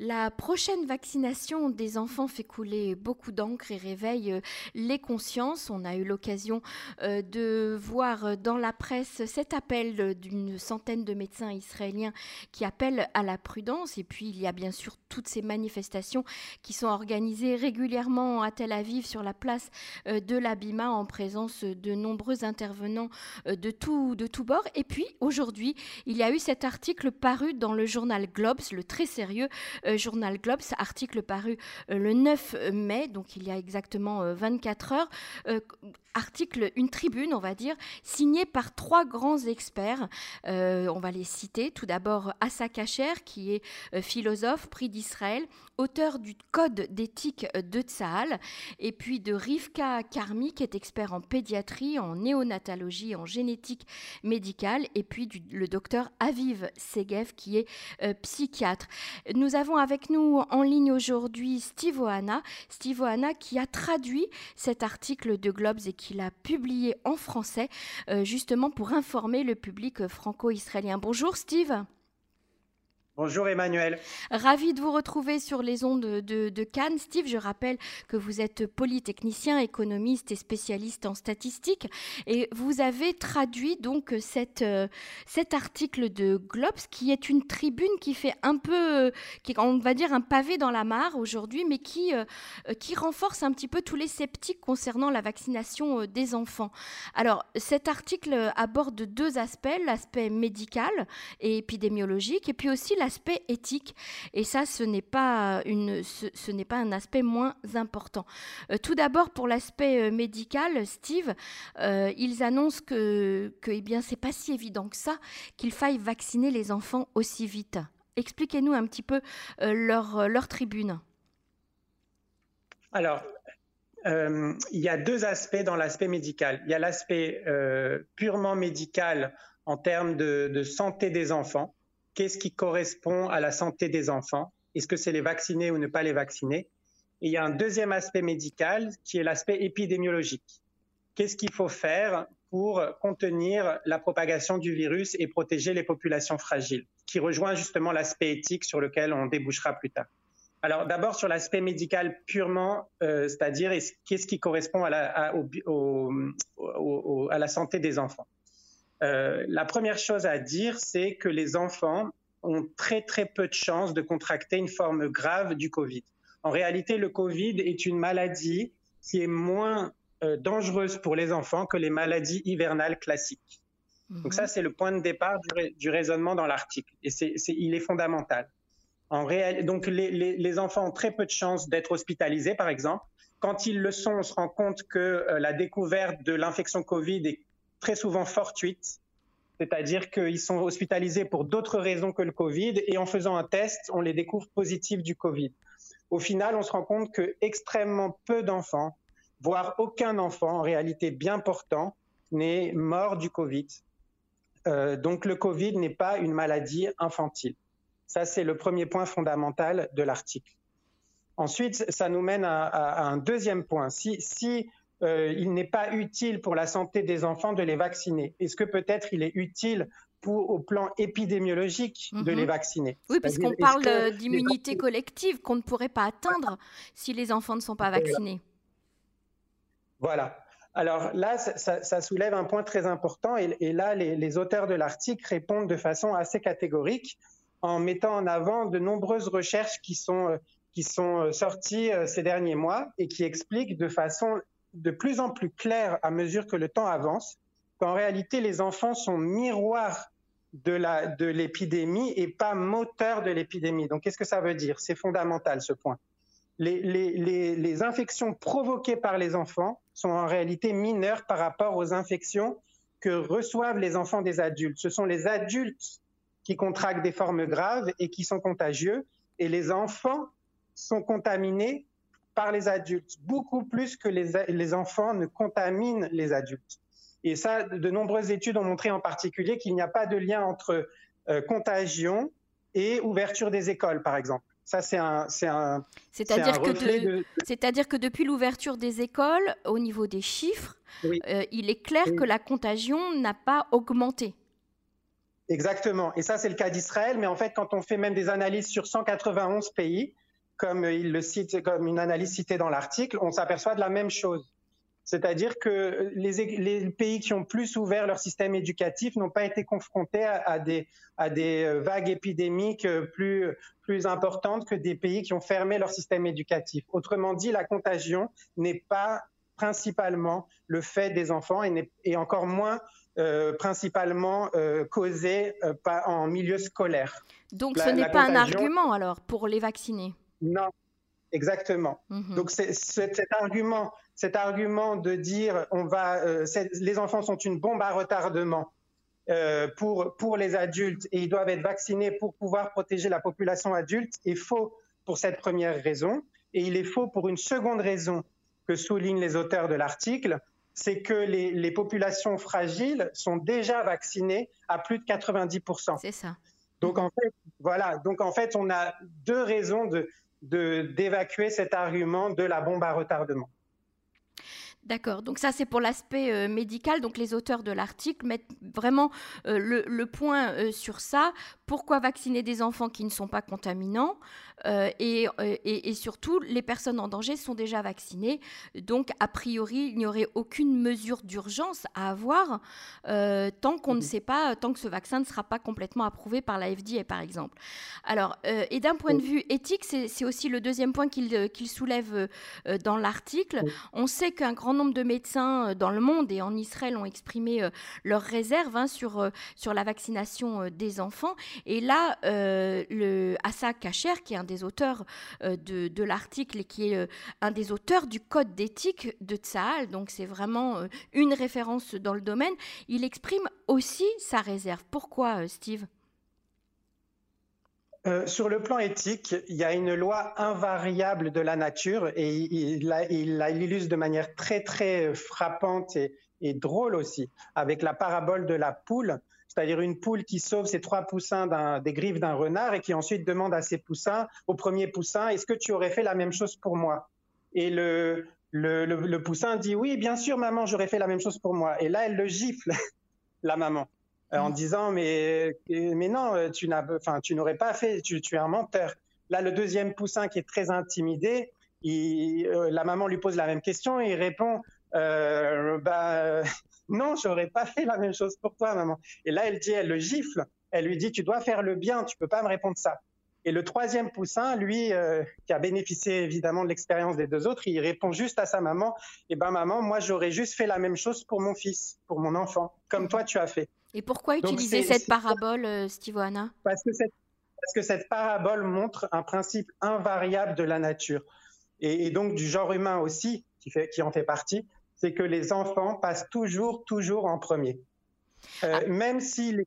La prochaine vaccination des enfants fait couler beaucoup d'encre et réveille euh, les consciences. On a eu l'occasion euh, de voir dans la presse cet appel d'une centaine de médecins israéliens qui appellent à la prudence. Et puis il y a bien sûr toutes ces manifestations qui sont organisées régulièrement à Tel Aviv sur la place euh, de l'Abima en présence de nombreux intervenants de tout, de tout bord. Et puis aujourd'hui, il y a eu cet article paru dans le journal Globes, le très sérieux euh, journal Globes, article paru euh, le 9 mai, donc il y a exactement 24 euh, heures. article, une tribune, on va dire, signée par trois grands experts. on va les citer. Tout d'abord, Assa Kacher, qui est philosophe, prix d'Israël, auteur du Code d'éthique de Tsahal, et puis de Rivka Karmi, qui est expert en pédiatrie, en néonatologie, en génétique médicale, et puis le docteur Aviv Segev, qui est psychiatre. Nous avons avec nous en ligne aujourd'hui Steve Ohana. Steve Ohana qui a traduit cet article de Globes et qui l'a publié en français, euh, justement pour informer le public franco-israélien. Bonjour Steve. Bonjour Emmanuel. Ravi de vous retrouver sur les ondes de, Cannes. Steve, je rappelle que vous êtes polytechnicien, économiste et spécialiste en statistique. Et vous avez traduit donc cette, euh, cet article de Globes qui est une tribune qui fait un peu, qui, on va dire, un pavé dans la mare aujourd'hui, mais qui, euh, qui renforce un petit peu tous les sceptiques concernant la vaccination euh, des enfants. Alors, cet article aborde deux aspects, l'aspect médical et épidémiologique, et puis aussi la aspect éthique. Et ça, ce n'est pas, une, ce, pas un aspect moins important. Euh, tout d'abord, pour l'aspect euh, médical, Steve, euh, ils annoncent que, que eh bien, c'est pas si évident que ça qu'il faille vacciner les enfants aussi vite. Expliquez-nous un petit peu leur, leur tribune. Alors, il y a deux aspects dans l'aspect médical. Il y a l'aspect purement médical en termes de, santé des enfants qu'est-ce qui correspond à la santé des enfants? Est-ce que c'est les vacciner ou ne pas les vacciner? Et il y a un deuxième aspect médical qui est l'aspect épidémiologique. Qu'est-ce qu'il faut faire pour contenir la propagation du virus et protéger les populations fragiles, qui rejoint justement l'aspect éthique sur lequel on débouchera plus tard. Alors d'abord sur l'aspect médical purement, euh, c'est-à-dire qu'est-ce qui correspond à la, à la santé des enfants? Euh, la première chose à dire, c'est que les enfants ont très très peu de chances de contracter une forme grave du Covid. En réalité, le Covid est une maladie qui est moins euh, dangereuse pour les enfants que les maladies hivernales classiques. Donc ça, mhm. c'est le point de départ du, raisonnement dans l'article, et c'est, il est fondamental. En réel, donc les, les, enfants ont très peu de chances d'être hospitalisés, par exemple. Quand ils le sont, on se rend compte que euh, la découverte de l'infection Covid est très souvent fortuites, c'est-à-dire qu'ils sont hospitalisés pour d'autres raisons que le Covid et en faisant un test, on les découvre positifs du Covid. Au final, on se rend compte que extrêmement peu d'enfants, voire aucun enfant en réalité bien portant, n'est mort du Covid. Euh, donc le Covid n'est pas une maladie infantile. Ça, c'est le premier point fondamental de l'article. Ensuite, ça nous mène à, un deuxième point. Si, euh, il n'est pas utile pour la santé des enfants de les vacciner Est-ce que peut-être il est utile pour, au plan épidémiologique de les mhm. vacciner? Oui, parce qu'on parle d'immunité collective qu'on ne pourrait pas atteindre si les enfants ne sont pas vaccinés. Voilà. Alors là, ça, soulève un point très important et, là, les, auteurs de l'article répondent de façon assez catégorique en mettant en avant de nombreuses recherches qui sont, euh, qui sont euh, sorties ces derniers mois et qui expliquent de façon de plus en plus clair à mesure que le temps avance qu'en réalité les enfants sont miroirs de l'épidémie et pas moteurs de l'épidémie. Donc qu'est-ce que ça veut dire? C'est fondamental ce point. Les, infections provoquées par les enfants sont en réalité mineures par rapport aux infections que reçoivent les enfants des adultes. Ce sont les adultes qui contractent des formes graves et qui sont contagieux, et les enfants sont contaminés par les adultes, beaucoup plus que les, enfants ne contaminent les adultes. Et ça, de nombreuses études ont montré en particulier qu'il n'y a pas de lien entre euh, contagion et ouverture des écoles, par exemple. Ça, c'est un, c'est un. C'est-à-dire que, c'est-à-dire que depuis l'ouverture des écoles, au niveau des chiffres, euh, il est clair que la contagion n'a pas augmenté. Exactement. Et ça, c'est le cas d'Israël. Mais en fait, quand on fait même des analyses sur 191 pays, comme il le cite, comme une analyse citée dans l'article, on s'aperçoit de la même chose. C'est-à-dire que les, pays qui ont plus ouvert leur système éducatif n'ont pas été confrontés à, des, à, des, euh, vagues épidémiques euh, plus, plus importantes que des pays qui ont fermé leur système éducatif. Autrement dit, la contagion n'est pas principalement le fait des enfants et, et encore moins euh, principalement euh, causée en milieu scolaire. Donc ce n'est pas un argument alors pour les vacciner? Non, exactement. Mhm. Donc cet argument cet argument de dire on va, euh, les enfants sont une bombe à retardement euh, pour, pour les adultes et ils doivent être vaccinés pour pouvoir protéger la population adulte est faux pour cette première raison. Et il est faux pour une seconde raison que soulignent les auteurs de l'article, c'est que les, les, populations fragiles sont déjà vaccinées à plus de 90%. C'est ça. Donc en fait, voilà. Donc en fait, on a deux raisons de d'évacuer cet argument de la bombe à retardement. D'accord, donc ça c'est pour l'aspect euh, médical. Donc les auteurs de l'article mettent vraiment euh, le, point euh, sur ça. Pourquoi vacciner des enfants qui ne sont pas contaminants? Et, et, surtout, les personnes en danger sont déjà vaccinées. Donc a priori, il n'y aurait aucune mesure d'urgence à avoir tant qu'on ne sait pas, tant que ce vaccin ne sera pas complètement approuvé par la FDA par exemple. Alors, et d'un point de vue éthique, c'est aussi le deuxième point qu'il soulève dans l'article. On sait qu'un grand nombre de médecins euh, dans le monde et en Israël ont exprimé euh, leurs réserves hein, sur, euh, sur la vaccination des enfants. Et là, le Assa Kacher, qui est un des auteurs de, de l'article et qui est un des auteurs du code d'éthique de Tsahal, donc c'est vraiment une référence dans le domaine, il exprime aussi sa réserve. Pourquoi, Steve? Euh, sur le plan éthique, il y a une loi invariable de la nature et il, l'illustre de manière très très frappante et, drôle aussi avec la parabole de la poule, c'est-à-dire une poule qui sauve ses trois poussins des griffes d'un renard et qui ensuite demande à ses poussins, au premier poussin, est-ce que tu aurais fait la même chose pour moi? Et le, le poussin dit oui, bien sûr maman, j'aurais fait la même chose pour moi. Et là, elle le gifle, la maman. Euh, en mm. disant mais mais non, euh, tu n'as, enfin tu n'aurais pas fait, tu, es un menteur. Là, le deuxième poussin qui est très intimidé, euh, la maman lui pose la même question et il répond euh, bah non, j'aurais pas fait la même chose pour toi, maman. Et là, elle dit, elle le gifle. Elle lui dit, tu dois faire le bien, tu peux pas me répondre ça. Et le troisième poussin, lui, qui a bénéficié évidemment de l'expérience des deux autres, il répond juste à sa maman, eh ben maman, moi j'aurais juste fait la même chose pour mon fils, pour mon enfant, comme toi tu as fait. Et pourquoi utiliser cette parabole, euh, Stivoana parce que, cette, parce que cette parabole montre un principe invariable de la nature et, donc du genre humain aussi, qui, fait, qui en fait partie, c'est que les enfants passent toujours, toujours en premier. Euh, ah. Même si les,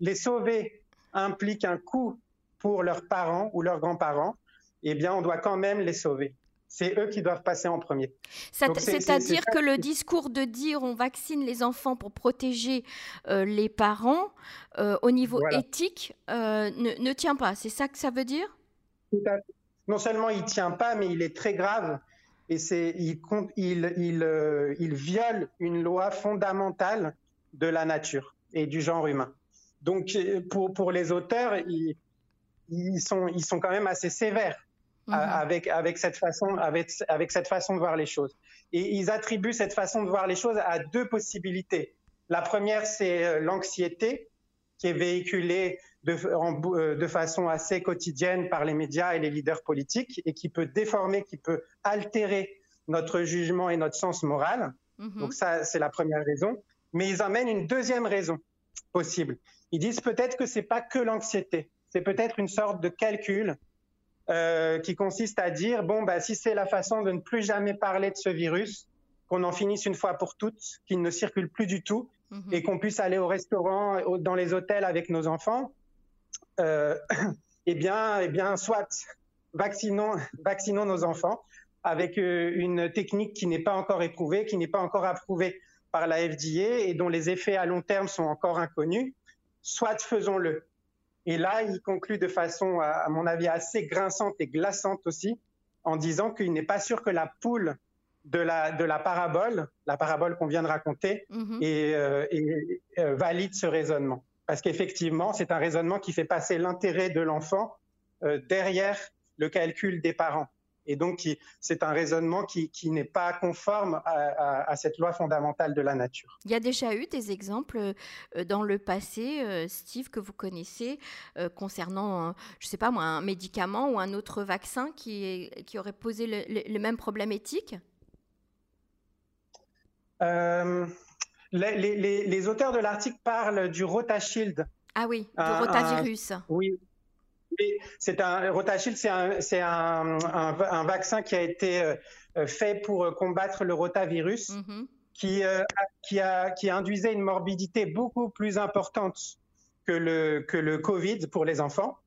les sauver implique un coût pour leurs parents ou leurs grands-parents, eh bien, on doit quand même les sauver c'est eux qui doivent passer en premier. C'est-à-dire que le discours de dire on vaccine les enfants pour protéger euh, les parents euh, au niveau éthique euh, ne, tient pas. C'est ça que ça veut dire? Non seulement il tient pas, mais il est très grave et c'est il, il, il, il viole une loi fondamentale de la nature et du genre humain. Donc pour, pour les auteurs, ils, ils, sont, ils sont quand même assez sévères Mhm. avec, avec, cette façon, avec, avec cette façon de voir les choses. Et ils attribuent cette façon de voir les choses à deux possibilités. La première, c'est euh, l'anxiété qui est véhiculée de, euh, de, façon assez quotidienne par les médias et les leaders politiques et qui peut déformer, qui peut altérer notre jugement et notre sens moral. Mhm. Donc ça, c'est la première raison. Mais ils amènent une deuxième raison possible. Ils disent peut-être que c'est pas que l'anxiété, c'est peut-être une sorte de calcul euh, qui consiste à dire bon bah si c'est la façon de ne plus jamais parler de ce virus, qu'on en finisse une fois pour toutes, qu'il ne circule plus du tout mhm. et qu'on puisse aller au restaurant, dans les hôtels avec nos enfants, eh bien, eh bien, soit vaccinons, vaccinons nos enfants avec euh, une technique qui n'est pas encore éprouvée, qui n'est pas encore approuvée par la FDA et dont les effets à long terme sont encore inconnus, soit faisons-le. Et là, il conclut de façon, à mon avis, assez grinçante et glaçante aussi, en disant qu'il n'est pas sûr que la poule de la, de la parabole, la parabole qu'on vient de raconter, mhm. et, euh, euh, valide ce raisonnement. Parce qu'effectivement, c'est un raisonnement qui fait passer l'intérêt de l'enfant derrière le calcul des parents. Et donc, c'est un raisonnement qui, n'est pas conforme à, cette loi fondamentale de la nature. Il y a déjà eu des exemples euh, dans le passé, euh, Steve, que vous connaissez, euh, concernant, je ne sais pas moi, un médicament ou un autre vaccin qui, qui aurait posé le, même problème éthique? Les, auteurs de l'article parlent du Rotashield. Ah oui, du rotavirus. oui, c'est un Rotachild, c'est un, vaccin qui a été euh, fait pour combattre le rotavirus, mm-hmm. qui, euh, qui, a, qui induisait une morbidité beaucoup plus importante que le, que le Covid pour les enfants,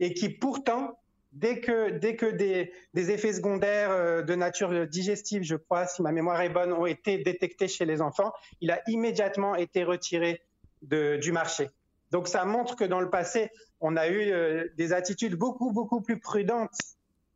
et qui pourtant, dès que, dès que des, effets secondaires euh, de nature digestive, je crois, si ma mémoire est bonne, ont été détectés chez les enfants, il a immédiatement été retiré du marché. Donc ça montre que dans le passé, on a eu euh, des attitudes beaucoup, beaucoup plus prudentes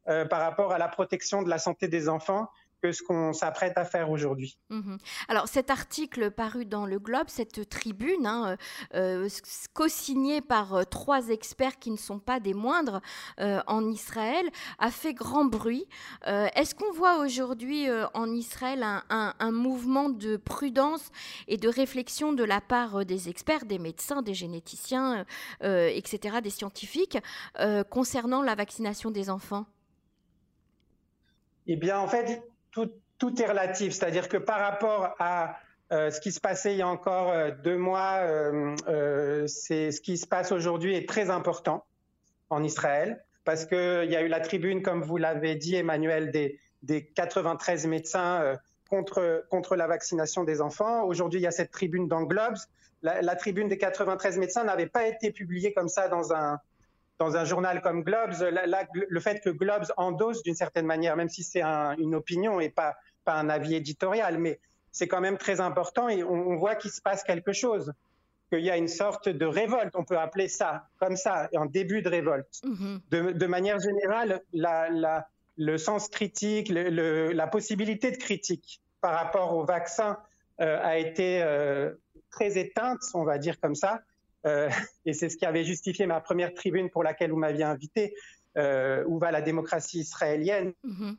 euh, par rapport à la protection de la santé des enfants que ce qu'on s'apprête à faire aujourd'hui. Mhm. Alors cet article paru dans le Globe, cette tribune, hein, euh, co-signée par euh, trois experts qui ne sont pas des moindres euh, en Israël, a fait grand bruit. Est-ce qu'on voit aujourd'hui en Israël un, un, mouvement de prudence et de réflexion de la part des experts, des médecins, des généticiens, etc., des scientifiques, concernant la vaccination des enfants? Eh bien, en fait, tout, est relatif. C'est-à-dire que par rapport à euh, ce qui se passait il y a encore euh, deux mois, euh, c'est ce qui se passe aujourd'hui est très important en Israël parce qu'il y a eu la tribune, comme vous l'avez dit, Emmanuel, des, 93 médecins contre, la vaccination des enfants. Aujourd'hui, il y a cette tribune dans Globes. La, la tribune des 93 médecins n'avait pas été publiée comme ça dans un, dans un journal comme Globes, le fait que Globes endosse d'une certaine manière, même si c'est une opinion et pas, pas un avis éditorial, mais c'est quand même très important et on, voit qu'il se passe quelque chose, qu'il y a une sorte de révolte, on peut appeler ça comme ça, en début de révolte. Mm-hmm. De, manière générale, la, le sens critique, la possibilité de critique par rapport au vaccin euh, a été euh, très éteinte, on va dire comme ça. Euh, et c'est ce qui avait justifié ma première tribune pour laquelle vous m'aviez invité, euh, où va la démocratie israélienne. Mhm.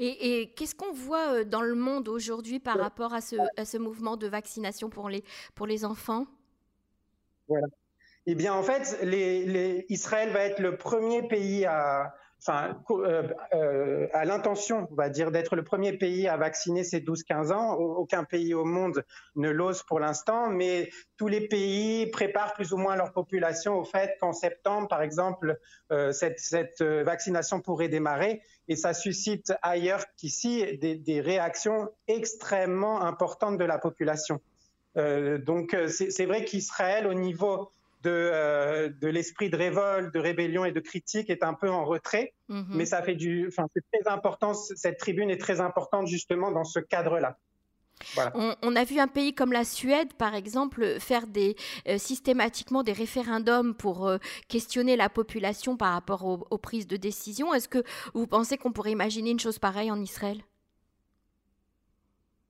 Et, qu'est-ce qu'on voit euh, dans le monde aujourd'hui par rapport à ce, à ce, mouvement de vaccination pour les, pour les enfants? Voilà. Eh bien, en fait, les, Israël va être le premier pays à, enfin, euh, euh, à l'intention, on va dire, d'être le premier pays à vacciner ces 12-15 ans. Aucun pays au monde ne l'ose pour l'instant, mais tous les pays préparent plus ou moins leur population au fait qu'en septembre, par exemple, euh, cette, vaccination pourrait démarrer. Et ça suscite ailleurs qu'ici des, réactions extrêmement importantes de la population. donc, c'est vrai qu'Israël, au niveau de, euh, de l'esprit de révolte, de rébellion et de critique est un peu en retrait. Mhm. Mais ça fait du, enfin, c'est très important. Cette tribune est très importante justement dans ce cadre-là. On, a vu un pays comme la Suède, par exemple, faire des, euh, systématiquement des référendums pour euh, questionner la population par rapport aux, prises de décision. Est-ce que vous pensez qu'on pourrait imaginer une chose pareille en Israël?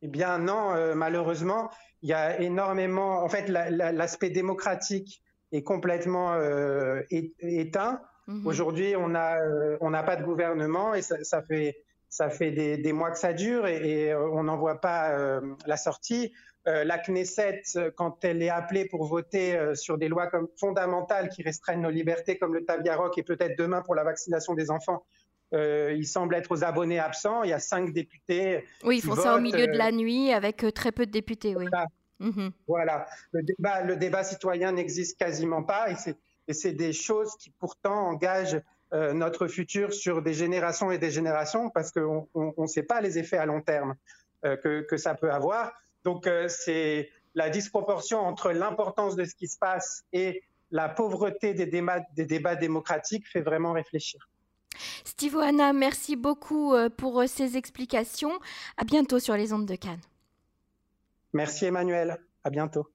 Eh bien non, malheureusement, il y a énormément, en fait, l'aspect démocratique est complètement euh, éteint. Mhm. Aujourd'hui, on n'a euh, on n'a pas de gouvernement et ça, ça fait ça fait des, des, mois que ça dure et, et euh, on n'en voit pas euh, la sortie. La Knesset, quand elle est appelée pour voter sur des lois comme fondamentales qui restreignent nos libertés, comme le Tabiarok et peut-être demain pour la vaccination des enfants, euh, il semble être aux abonnés absents. Il y a cinq députés. Oui, ils font ça au milieu de la nuit avec très peu de députés. Oui. Mhm. Voilà, le débat, le débat citoyen n'existe quasiment pas et c'est des choses qui pourtant engagent euh, notre futur sur des générations et des générations parce qu'on ne sait pas les effets à long terme euh, que, que, ça peut avoir. Donc euh, c'est la disproportion entre l'importance de ce qui se passe et la pauvreté des débats, des débats démocratiques fait vraiment réfléchir. Steve merci beaucoup pour ces explications. À bientôt sur les ondes de Cannes. Merci Emmanuel, à bientôt.